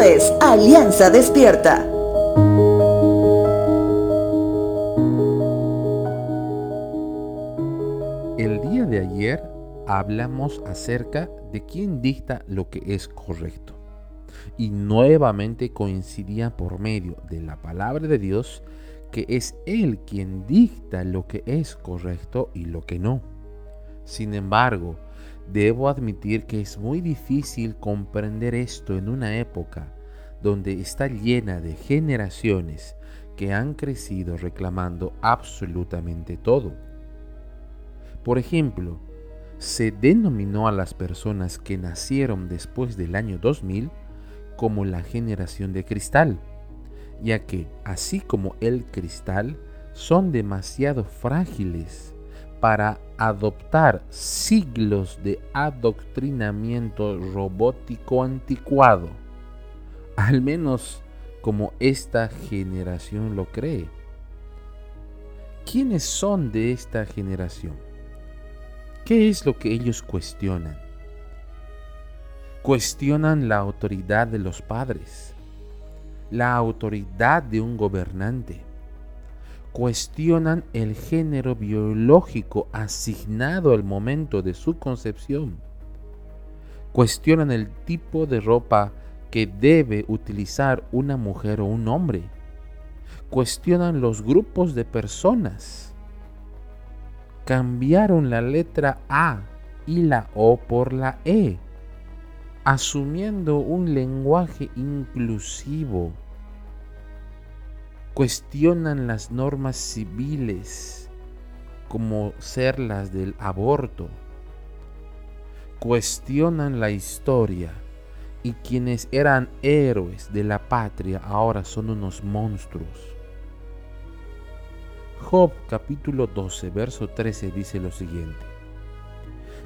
es Alianza Despierta. El día de ayer hablamos acerca de quién dicta lo que es correcto. Y nuevamente coincidía por medio de la palabra de Dios que es Él quien dicta lo que es correcto y lo que no. Sin embargo, debo admitir que es muy difícil comprender esto en una época donde está llena de generaciones que han crecido reclamando absolutamente todo. Por ejemplo, se denominó a las personas que nacieron después del año 2000 como la generación de cristal, ya que, así como el cristal, son demasiado frágiles para adoptar siglos de adoctrinamiento robótico anticuado, al menos como esta generación lo cree. ¿Quiénes son de esta generación? ¿Qué es lo que ellos cuestionan? Cuestionan la autoridad de los padres, la autoridad de un gobernante. Cuestionan el género biológico asignado al momento de su concepción. Cuestionan el tipo de ropa que debe utilizar una mujer o un hombre. Cuestionan los grupos de personas. Cambiaron la letra A y la O por la E asumiendo un lenguaje inclusivo. Cuestionan las normas civiles como ser las del aborto. Cuestionan la historia y quienes eran héroes de la patria ahora son unos monstruos. Job capítulo 12, verso 13 dice lo siguiente.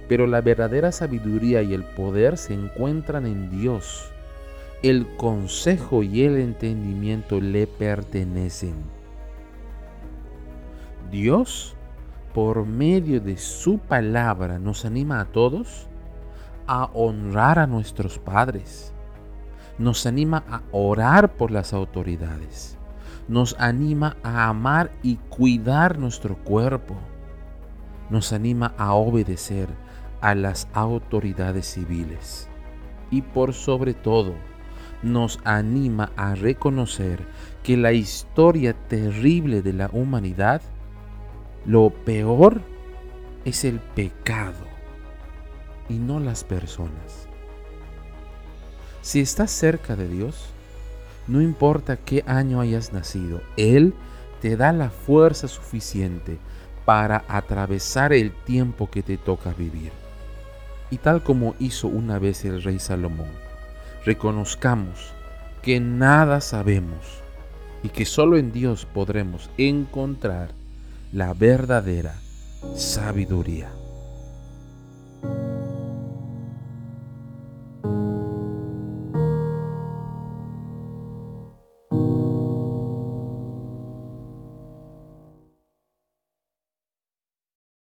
Pero la verdadera sabiduría y el poder se encuentran en Dios. El consejo y el entendimiento le pertenecen. Dios, por medio de su palabra, nos anima a todos a honrar a nuestros padres. Nos anima a orar por las autoridades. Nos anima a amar y cuidar nuestro cuerpo. Nos anima a obedecer a las autoridades civiles y por sobre todo nos anima a reconocer que la historia terrible de la humanidad, lo peor es el pecado y no las personas. Si estás cerca de Dios, no importa qué año hayas nacido, Él te da la fuerza suficiente para atravesar el tiempo que te toca vivir. Y tal como hizo una vez el rey Salomón, reconozcamos que nada sabemos y que solo en Dios podremos encontrar la verdadera sabiduría.